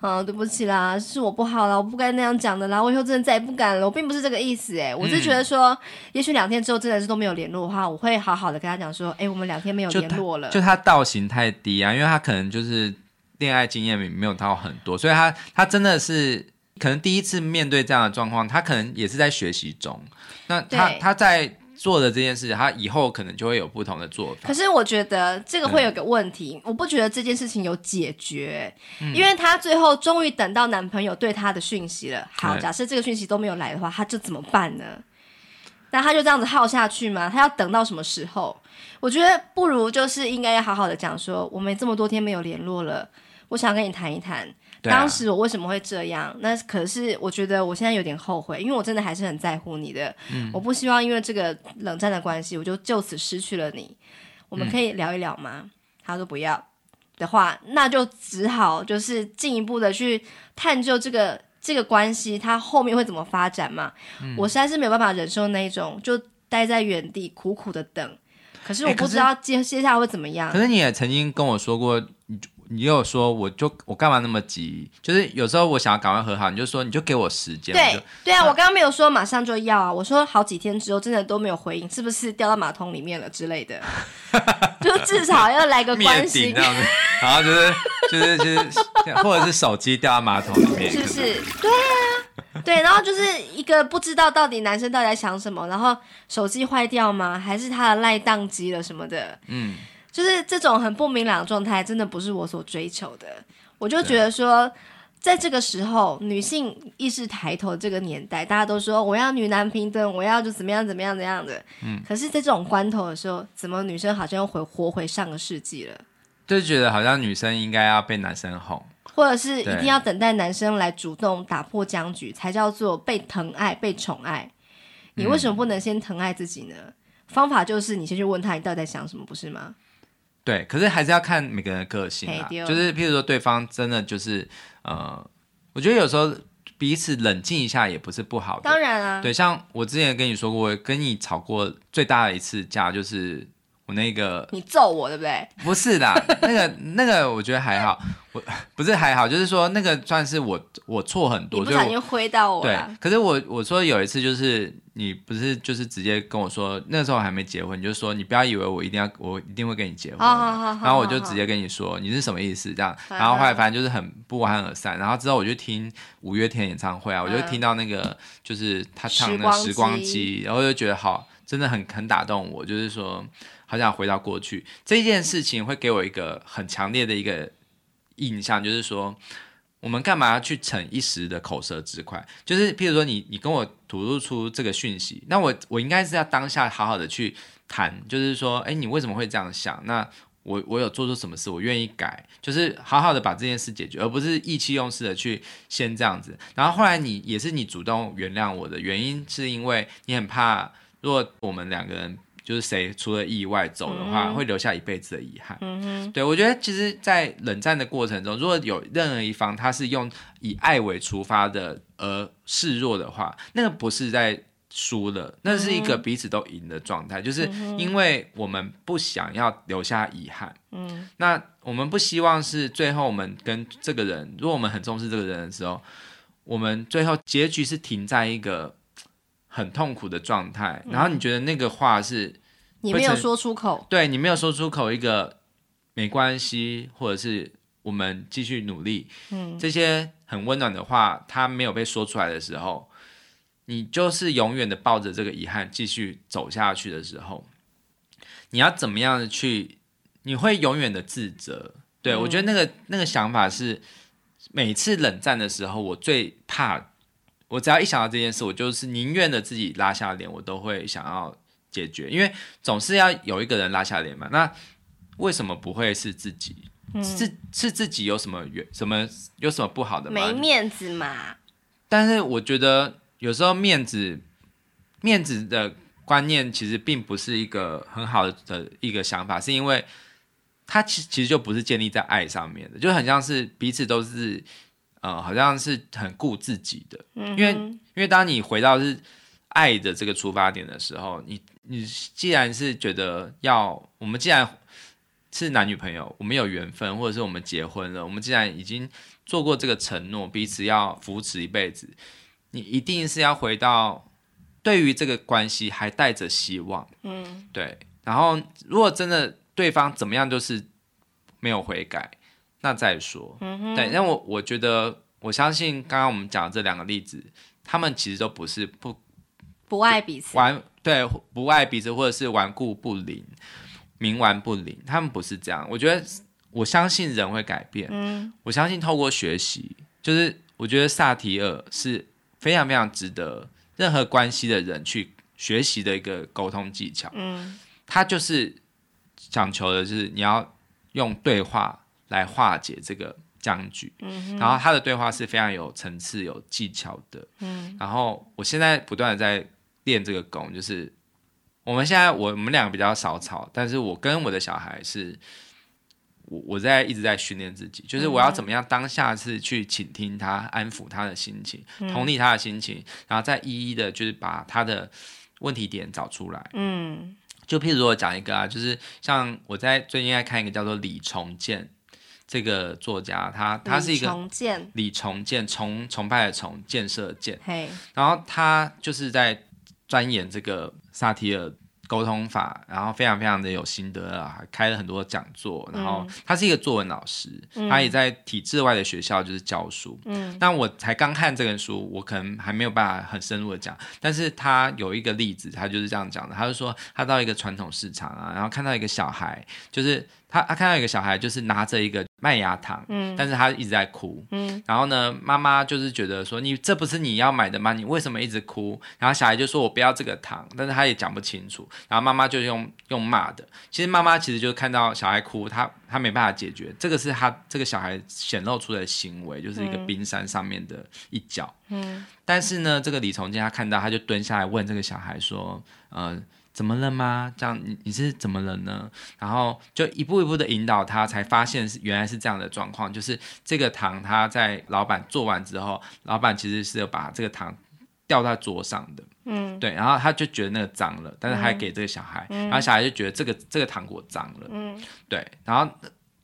嗯，对不起啦，是我不好啦，我不该那样讲的啦，我以后真的再也不敢了。”我并不是这个意思，哎，我是觉得说，嗯、也许两天之后真的是都没有联络的话，我会好好的跟他讲说：“诶，我们两天没有联络了。”就他道行太低啊，因为他可能就是恋爱经验没有到很多，所以他他真的是可能第一次面对这样的状况，他可能也是在学习中。那他他在。做的这件事，他以后可能就会有不同的做法。可是我觉得这个会有个问题，嗯、我不觉得这件事情有解决，嗯、因为他最后终于等到男朋友对他的讯息了。好，假设这个讯息都没有来的话，他就怎么办呢？那他就这样子耗下去吗？他要等到什么时候？我觉得不如就是应该要好好的讲说，我们这么多天没有联络了，我想跟你谈一谈。当时我为什么会这样？那可是我觉得我现在有点后悔，因为我真的还是很在乎你的。嗯，我不希望因为这个冷战的关系，我就就此失去了你。我们可以聊一聊吗？嗯，他说不要的话，那就只好就是进一步的去探究这个这个关系，它后面会怎么发展嘛。嗯，我实在是没有办法忍受那一种就待在原地苦苦的等。可是我不知道接接下来会怎么样。可是你也曾经跟我说过。你又说，我就我干嘛那么急？就是有时候我想要赶快和好，你就说你就给我时间。对对啊，我刚刚没有说马上就要啊，我说好几天之后真的都没有回应，是不是掉到马桶里面了之类的？就至少要来个关心然后就是就是就是，或者是手机掉到马桶里面，是不是？对啊，对，然后就是一个不知道到底男生到底在想什么，然后手机坏掉吗？还是他的赖宕机了什么的？嗯。就是这种很不明朗的状态，真的不是我所追求的。我就觉得说，在这个时候，女性意识抬头这个年代，大家都说我要女男平等，我要就怎么样怎么样怎样的。嗯。可是，在这种关头的时候，怎么女生好像又回活回上个世纪了？就觉得好像女生应该要被男生哄，或者是一定要等待男生来主动打破僵局，才叫做被疼爱、被宠爱。你为什么不能先疼爱自己呢？嗯、方法就是你先去问他，你到底在想什么，不是吗？对，可是还是要看每个人的个性啊。就是譬如说，对方真的就是呃，我觉得有时候彼此冷静一下也不是不好的。当然啊，对，像我之前跟你说过，我跟你吵过最大的一次架就是。我那个，你揍我对不对？不是的，那个那个我觉得还好，我不是还好，就是说那个算是我我错很多，你不小心挥到我。对，可是我我说有一次就是你不是就是直接跟我说，那时候还没结婚，你就说你不要以为我一定要我一定会跟你结婚，好好好好，然后我就直接跟你说你是什么意思这样，然后后来反正就是很不欢而散，然后之后我就听五月天演唱会啊，我就听到那个就是他唱的时光机，然后就觉得好，真的很很打动我，就是说。好想回到过去，这件事情会给我一个很强烈的一个印象，就是说，我们干嘛要去逞一时的口舌之快？就是譬如说你，你跟我吐露出这个讯息，那我我应该是要当下好好的去谈，就是说，哎，你为什么会这样想？那我我有做出什么事？我愿意改，就是好好的把这件事解决，而不是意气用事的去先这样子。然后后来你也是你主动原谅我的原因，是因为你很怕，如果我们两个人。就是谁出了意外走的话，嗯、会留下一辈子的遗憾。嗯哼，对，我觉得其实，在冷战的过程中，如果有任何一方他是用以爱为出发的而示弱的话，那个不是在输了，那是一个彼此都赢的状态。嗯、就是因为我们不想要留下遗憾。嗯，那我们不希望是最后我们跟这个人，如果我们很重视这个人的时候，我们最后结局是停在一个。很痛苦的状态，然后你觉得那个话是你没有说出口，对，你没有说出口一个没关系，或者是我们继续努力，嗯，这些很温暖的话，它没有被说出来的时候，你就是永远的抱着这个遗憾继续走下去的时候，你要怎么样的去？你会永远的自责。对，我觉得那个那个想法是每次冷战的时候，我最怕。我只要一想到这件事，我就是宁愿的自己拉下脸，我都会想要解决，因为总是要有一个人拉下脸嘛。那为什么不会是自己？嗯、是是自己有什么原什么有什么不好的吗？没面子嘛。但是我觉得有时候面子面子的观念其实并不是一个很好的一个想法，是因为它其其实就不是建立在爱上面的，就很像是彼此都是。嗯，好像是很顾自己的，嗯因为因为当你回到是爱的这个出发点的时候，你你既然是觉得要我们既然是男女朋友，我们有缘分，或者是我们结婚了，我们既然已经做过这个承诺，彼此要扶持一辈子，你一定是要回到对于这个关系还带着希望，嗯，对。然后如果真的对方怎么样，就是没有悔改。那再说，嗯哼，对，因为我我觉得，我相信刚刚我们讲的这两个例子，他们其实都不是不不爱彼此，玩对不爱彼此，或者是顽固不灵、冥顽不灵，他们不是这样。我觉得，我相信人会改变，嗯，我相信透过学习，就是我觉得萨提尔是非常非常值得任何关系的人去学习的一个沟通技巧，嗯，他就是讲求的是你要用对话。来化解这个僵局，嗯，然后他的对话是非常有层次、有技巧的，嗯，然后我现在不断的在练这个功，就是我们现在我我们两个比较少吵，但是我跟我的小孩是，我我在一直在训练自己，就是我要怎么样当下是去倾听他、安抚他的心情、同理他的心情，然后再一一的就是把他的问题点找出来，嗯，就譬如说我讲一个啊，就是像我在最近在看一个叫做李重建。这个作家，他他是一个李重建，李重建崇崇拜的崇，建设建。嘿，然后他就是在钻研这个萨提尔沟通法，然后非常非常的有心得啊，开了很多讲座。然后他是一个作文老师，嗯、他也在体制外的学校就是教书。嗯，但我才刚看这本书，我可能还没有办法很深入的讲。但是他有一个例子，他就是这样讲的，他就说他到一个传统市场啊，然后看到一个小孩，就是他他看到一个小孩，就是拿着一个。麦芽糖，嗯，但是他一直在哭，嗯，然后呢，妈妈就是觉得说，你这不是你要买的吗？你为什么一直哭？然后小孩就说，我不要这个糖，但是他也讲不清楚，然后妈妈就用用骂的，其实妈妈其实就是看到小孩哭，他他没办法解决，这个是他这个小孩显露出来的行为，就是一个冰山上面的一角，嗯，但是呢，这个李从建他看到，他就蹲下来问这个小孩说，呃。怎么了吗？这样你你是怎么了呢？然后就一步一步的引导他，才发现是原来是这样的状况，就是这个糖他在老板做完之后，老板其实是有把这个糖掉在桌上的，嗯，对，然后他就觉得那个脏了，但是还给这个小孩，嗯、然后小孩就觉得这个这个糖果脏了，嗯，对，然后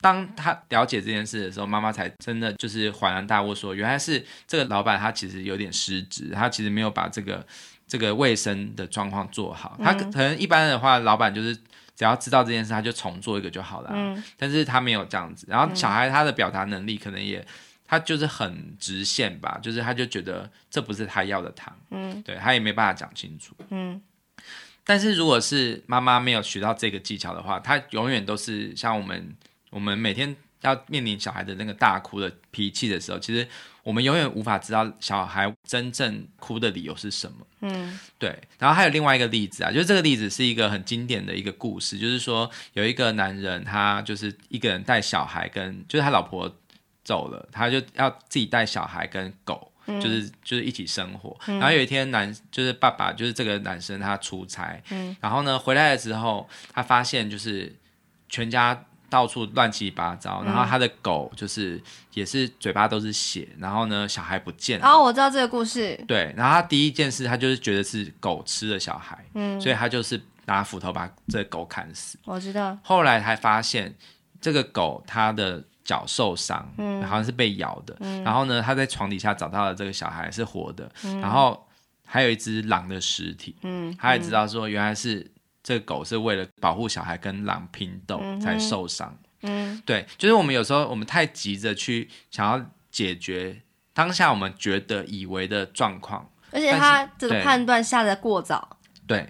当他了解这件事的时候，妈妈才真的就是恍然大悟，说原来是这个老板他其实有点失职，他其实没有把这个。这个卫生的状况做好，他可能一般的话，老板就是只要知道这件事，他就重做一个就好了。嗯，但是他没有这样子。然后小孩他的表达能力可能也，他就是很直线吧，就是他就觉得这不是他要的糖。嗯，对，他也没办法讲清楚。嗯，但是如果是妈妈没有学到这个技巧的话，他永远都是像我们，我们每天要面临小孩的那个大哭的脾气的时候，其实。我们永远无法知道小孩真正哭的理由是什么。嗯，对。然后还有另外一个例子啊，就是这个例子是一个很经典的一个故事，就是说有一个男人，他就是一个人带小孩跟，就是他老婆走了，他就要自己带小孩跟狗，就是就是一起生活。然后有一天男就是爸爸就是这个男生他出差，嗯然后呢回来的时候，他发现就是全家。到处乱七八糟，然后他的狗就是也是嘴巴都是血，然后呢，小孩不见了。哦，我知道这个故事。对，然后他第一件事，他就是觉得是狗吃了小孩，嗯，所以他就是拿斧头把这个狗砍死。我知道。后来才发现这个狗它的脚受伤，嗯，好像是被咬的，嗯，然后呢，他在床底下找到了这个小孩是活的，嗯，然后还有一只狼的尸体，嗯，他也知道说原来是。这个狗是为了保护小孩跟狼拼斗才受伤。嗯，对，就是我们有时候我们太急着去想要解决当下我们觉得以为的状况，而且他这个判断下的过早。对，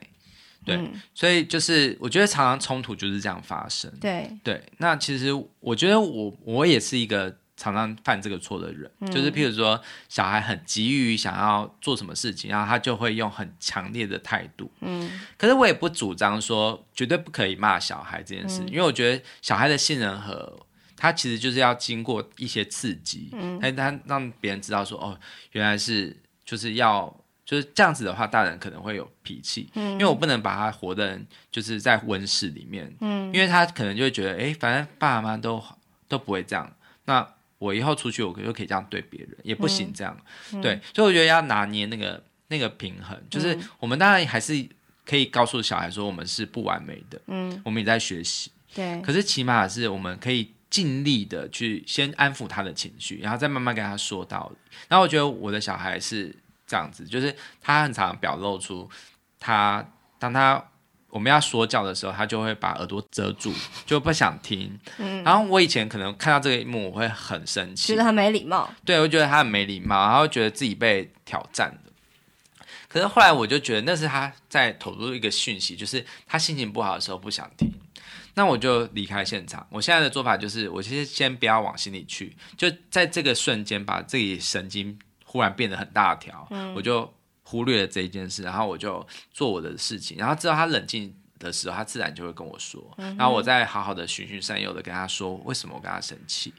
对，对，所以就是我觉得常常冲突就是这样发生。对，对，那其实我觉得我我也是一个。常常犯这个错的人，嗯、就是譬如说，小孩很急于想要做什么事情，然后他就会用很强烈的态度。嗯，可是我也不主张说绝对不可以骂小孩这件事，嗯、因为我觉得小孩的杏仁和，他其实就是要经过一些刺激，嗯，他他让别人知道说，哦，原来是就是要就是这样子的话，大人可能会有脾气，嗯，因为我不能把他活的人就是在温室里面，嗯，因为他可能就会觉得，哎，反正爸爸妈妈都都不会这样，那。我以后出去，我就可以这样对别人，也不行这样，嗯、对，所以我觉得要拿捏那个那个平衡，就是我们当然还是可以告诉小孩说，我们是不完美的，嗯，我们也在学习，对，可是起码是我们可以尽力的去先安抚他的情绪，然后再慢慢跟他说道理。然后我觉得我的小孩是这样子，就是他很常表露出他当他。我们要说教的时候，他就会把耳朵遮住，就不想听。嗯，然后我以前可能看到这个一幕，我会很生气，觉得他没礼貌。对，我觉得他很没礼貌，然后觉得自己被挑战的。可是后来我就觉得那是他在投入一个讯息，就是他心情不好的时候不想听，那我就离开现场。我现在的做法就是，我其实先不要往心里去，就在这个瞬间把自己神经忽然变得很大条，嗯，我就。忽略了这一件事，然后我就做我的事情，然后知道他冷静的时候，他自然就会跟我说，嗯、然后我再好好的循循善诱的跟他说为什么我跟他生气。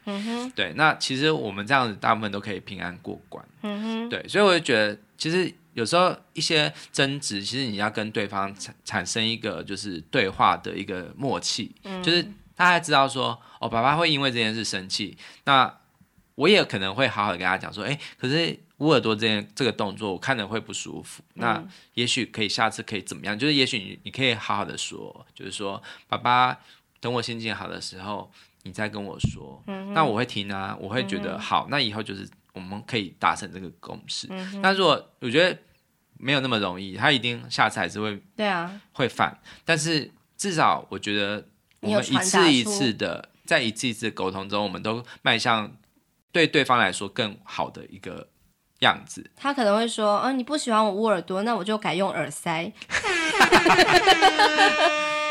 对，那其实我们这样子大部分都可以平安过关。对，所以我就觉得，其实有时候一些争执，其实你要跟对方产产生一个就是对话的一个默契，嗯、就是大家知道说，哦，爸爸会因为这件事生气，那我也可能会好好的跟他讲说，哎，可是。捂耳朵这件这个动作，我看着会不舒服。嗯、那也许可以下次可以怎么样？就是也许你你可以好好的说，就是说，爸爸，等我心情好的时候，你再跟我说。嗯、那我会听啊，我会觉得、嗯、好。那以后就是我们可以达成这个共识。那如果我觉得没有那么容易，他一定下次还是会对啊会犯。但是至少我觉得我们一次一次的在一次一次的沟通中，我们都迈向对对方来说更好的一个。样子，他可能会说：“哦，你不喜欢我捂耳朵，那我就改用耳塞。”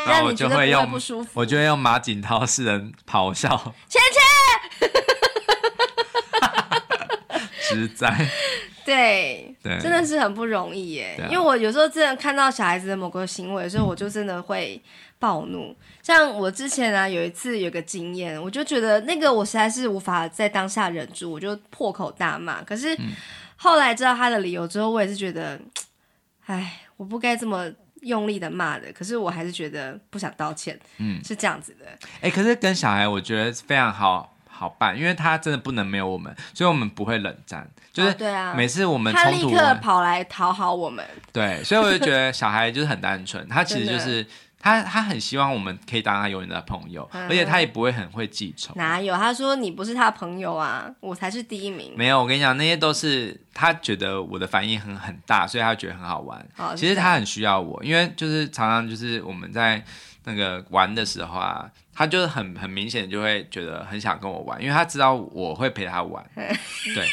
然后你就会用，我就会用马景涛式人咆哮，芊芊，之在。对，对，真的是很不容易耶。啊、因为我有时候真的看到小孩子的某个行为的时候，我就真的会暴怒。像我之前啊，有一次有个经验，我就觉得那个我实在是无法在当下忍住，我就破口大骂。可是后来知道他的理由之后，我也是觉得，哎，我不该这么用力的骂的。可是我还是觉得不想道歉。嗯，是这样子的。哎，可是跟小孩，我觉得非常好。好办，因为他真的不能没有我们，所以我们不会冷战。就是对啊，每次我们冲突，他立刻跑来讨好我们。对，所以我就觉得小孩就是很单纯，他其实就是他，他很希望我们可以当他永远的朋友，嗯、而且他也不会很会记仇。哪有？他说你不是他朋友啊，我才是第一名。没有，我跟你讲，那些都是他觉得我的反应很很大，所以他觉得很好玩。哦、其实他很需要我，因为就是常常就是我们在那个玩的时候啊。他就是很很明显就会觉得很想跟我玩，因为他知道我会陪他玩。对，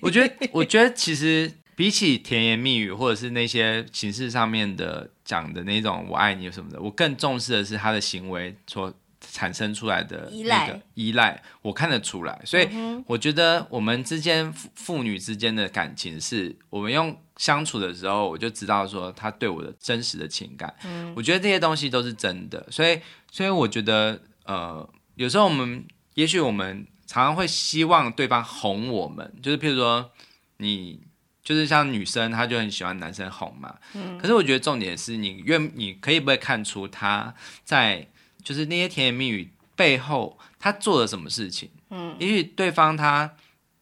我觉得我觉得其实比起甜言蜜语或者是那些形式上面的讲的那种我爱你什么的，我更重视的是他的行为所产生出来的依赖依赖，我看得出来。所以我觉得我们之间父女之间的感情是我们用。相处的时候，我就知道说他对我的真实的情感。嗯，我觉得这些东西都是真的，所以，所以我觉得，呃，有时候我们，也许我们常常会希望对方哄我们，就是譬如说，你就是像女生，她就很喜欢男生哄嘛。嗯，可是我觉得重点是你愿，你可以不会看出他在就是那些甜言蜜语背后，他做了什么事情？嗯，也许对方他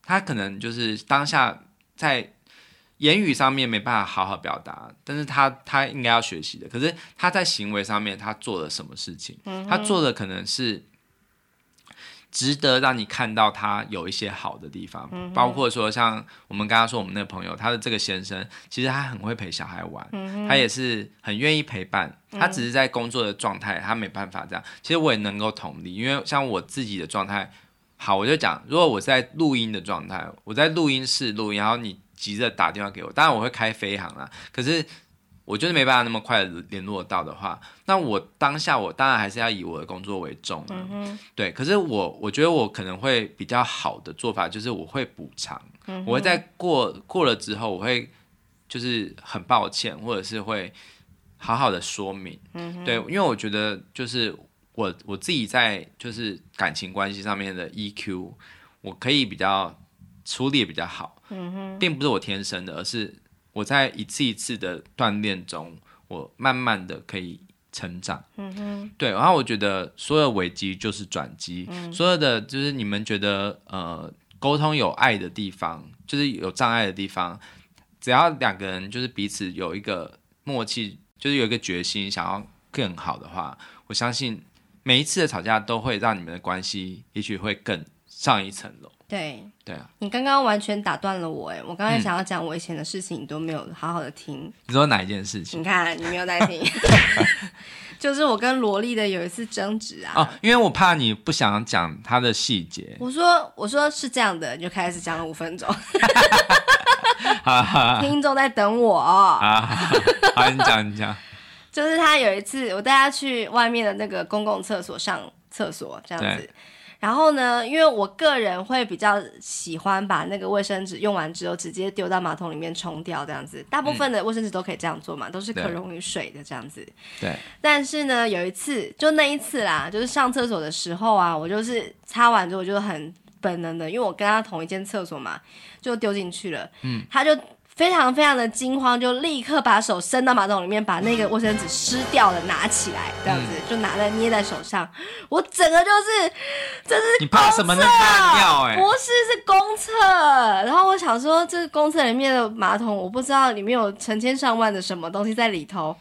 他可能就是当下在。言语上面没办法好好表达，但是他他应该要学习的。可是他在行为上面，他做了什么事情？嗯、他做的可能是值得让你看到他有一些好的地方，嗯、包括说像我们刚刚说我们那个朋友，他的这个先生，其实他很会陪小孩玩，嗯、他也是很愿意陪伴。他只是在工作的状态，他没办法这样。其实我也能够同理，因为像我自己的状态，好，我就讲，如果我在录音的状态，我在录音室录音，然后你。急着打电话给我，当然我会开飞航啦。可是我就是没办法那么快联络到的话，那我当下我当然还是要以我的工作为重啊。嗯。对，可是我我觉得我可能会比较好的做法就是我会补偿，嗯。我会在过过了之后，我会就是很抱歉，或者是会好好的说明。嗯。对，因为我觉得就是我我自己在就是感情关系上面的 EQ，我可以比较处理也比较好。嗯哼，并不是我天生的，而是我在一次一次的锻炼中，我慢慢的可以成长。嗯哼，对，然后我觉得所有危机就是转机，嗯、所有的就是你们觉得呃沟通有爱的地方，就是有障碍的地方，只要两个人就是彼此有一个默契，就是有一个决心想要更好的话，我相信每一次的吵架都会让你们的关系也许会更上一层楼。对对啊，你刚刚完全打断了我哎！我刚才想要讲我以前的事情，你都没有好好的听。你说哪一件事情？你看你没有在听，就是我跟萝莉的有一次争执啊。哦，因为我怕你不想讲他的细节。我说我说是这样的，你就开始讲了五分钟。听众在等我啊！好，你讲你讲。就是他有一次，我带他去外面的那个公共厕所上厕所，这样子。然后呢，因为我个人会比较喜欢把那个卫生纸用完之后直接丢到马桶里面冲掉，这样子。大部分的卫生纸都可以这样做嘛，嗯、都是可溶于水的这样子。对。但是呢，有一次，就那一次啦，就是上厕所的时候啊，我就是擦完之后就很本能的，因为我跟他同一间厕所嘛，就丢进去了。嗯。他就。非常非常的惊慌，就立刻把手伸到马桶里面，把那个卫生纸湿掉了拿起来，这样子、嗯、就拿在捏在手上。我整个就是，这是你怕什么呢？尿哎，不是，是公厕。然后我想说，这个公厕里面的马桶，我不知道里面有成千上万的什么东西在里头。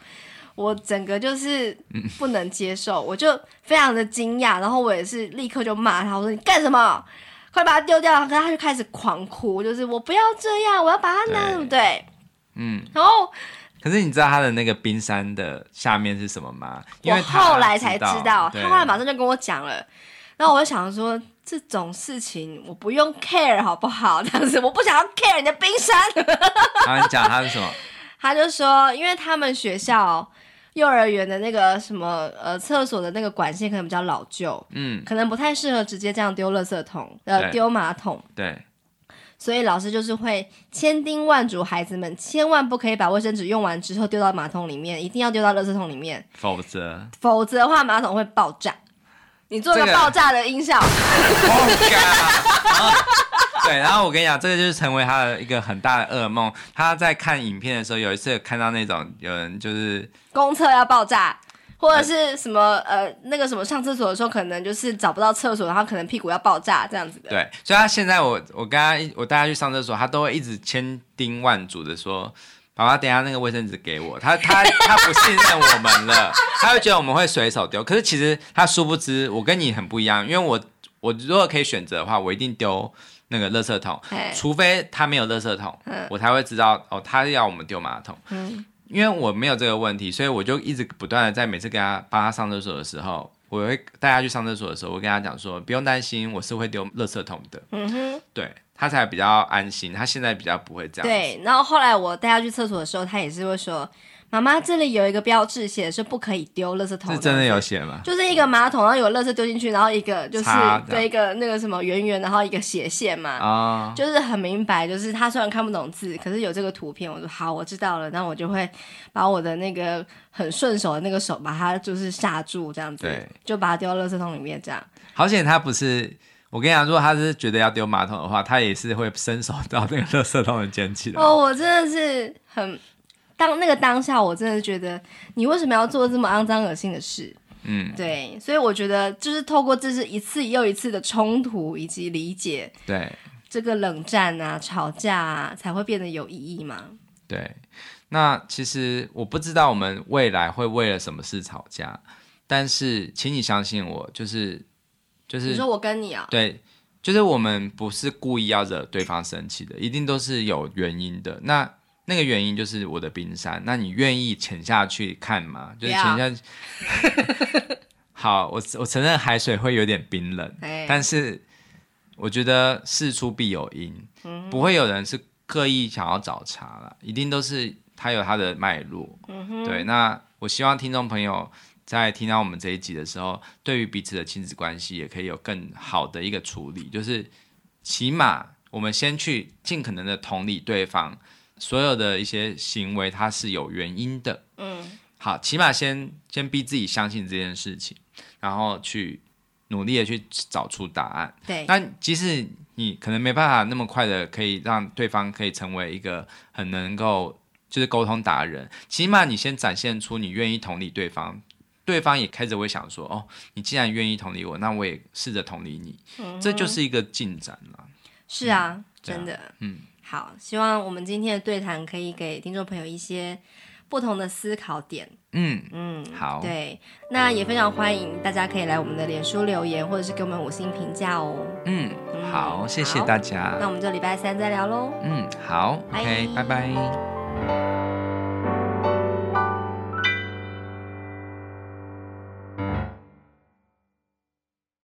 我整个就是不能接受，我就非常的惊讶，然后我也是立刻就骂他，我说你干什么？快把它丢掉！可是他就开始狂哭，就是我不要这样，我要把它拿，对不对？嗯。然后，可是你知道他的那个冰山的下面是什么吗？因为我后来才知道，他后来马上就跟我讲了。然后我就想说，这种事情我不用 care 好不好？这样子，我不想要 care 你的冰山。然后你讲他是什么？他就说，因为他们学校。幼儿园的那个什么呃，厕所的那个管线可能比较老旧，嗯，可能不太适合直接这样丢垃圾桶，呃，丢马桶，对，所以老师就是会千叮万嘱孩子们，千万不可以把卫生纸用完之后丢到马桶里面，一定要丢到垃圾桶里面，否则。否则的话马桶会爆炸。你做个爆炸的音效。对，然后我跟你讲，这个就是成为他的一个很大的噩梦。他在看影片的时候，有一次看到那种有人就是公厕要爆炸。或者是什么呃，那个什么上厕所的时候，可能就是找不到厕所，然后可能屁股要爆炸这样子的。对，所以他现在我我跟他我带他去上厕所，他都会一直千叮万嘱的说：“爸爸，等一下那个卫生纸给我。”他他他不信任我们了，他会觉得我们会随手丢。可是其实他殊不知，我跟你很不一样，因为我我如果可以选择的话，我一定丢那个垃圾桶，除非他没有垃圾桶，我才会知道哦，他要我们丢马桶。嗯。因为我没有这个问题，所以我就一直不断的在每次给他帮他上厕所的时候，我会带他去上厕所的时候，我跟他讲说，不用担心，我是会丢垃圾桶的。嗯哼，对，他才比较安心，他现在比较不会这样。对，然后后来我带他去厕所的时候，他也是会说。妈妈，这里有一个标志，写的是不可以丢垃圾桶。是真的有写吗？就是一个马桶，然后有垃圾丢进去，然后一个就是对一个那个什么圆圆，然后一个斜线嘛。啊。就是很明白，就是他虽然看不懂字，可是有这个图片，我说好，我知道了。那我就会把我的那个很顺手的那个手，把它就是刹住，这样子，对，就把它丢到垃圾桶里面，这样。好险他不是，我跟你讲，如果他是觉得要丢马桶的话，他也是会伸手到那个垃圾桶捡起来。哦，我真的是很。当那个当下，我真的觉得你为什么要做这么肮脏恶心的事？嗯，对，所以我觉得就是透过这是一次又一次的冲突以及理解，对这个冷战啊、吵架啊，才会变得有意义嘛。对，那其实我不知道我们未来会为了什么事吵架，但是请你相信我，就是就是你说我跟你啊，对，就是我们不是故意要惹对方生气的，一定都是有原因的。那那个原因就是我的冰山，那你愿意潜下去看吗？就是潜下去。好，我我承认海水会有点冰冷，但是我觉得事出必有因，嗯，不会有人是刻意想要找茬了，一定都是他有他的脉络，嗯。对，那我希望听众朋友在听到我们这一集的时候，对于彼此的亲子关系也可以有更好的一个处理，就是起码我们先去尽可能的同理对方。所有的一些行为，它是有原因的。嗯，好，起码先先逼自己相信这件事情，然后去努力的去找出答案。对，那即使你可能没办法那么快的可以让对方可以成为一个很能够就是沟通达人，起码你先展现出你愿意同理对方，对方也开始会想说：哦，你既然愿意同理我，那我也试着同理你。嗯，这就是一个进展了。是啊，嗯，真的，嗯。好，希望我们今天的对谈可以给听众朋友一些不同的思考点。嗯嗯，好，对，那也非常欢迎大家可以来我们的脸书留言，或者是给我们五星评价哦。嗯，好，谢谢大家。那我们就礼拜三再聊喽。嗯，好，OK，拜拜。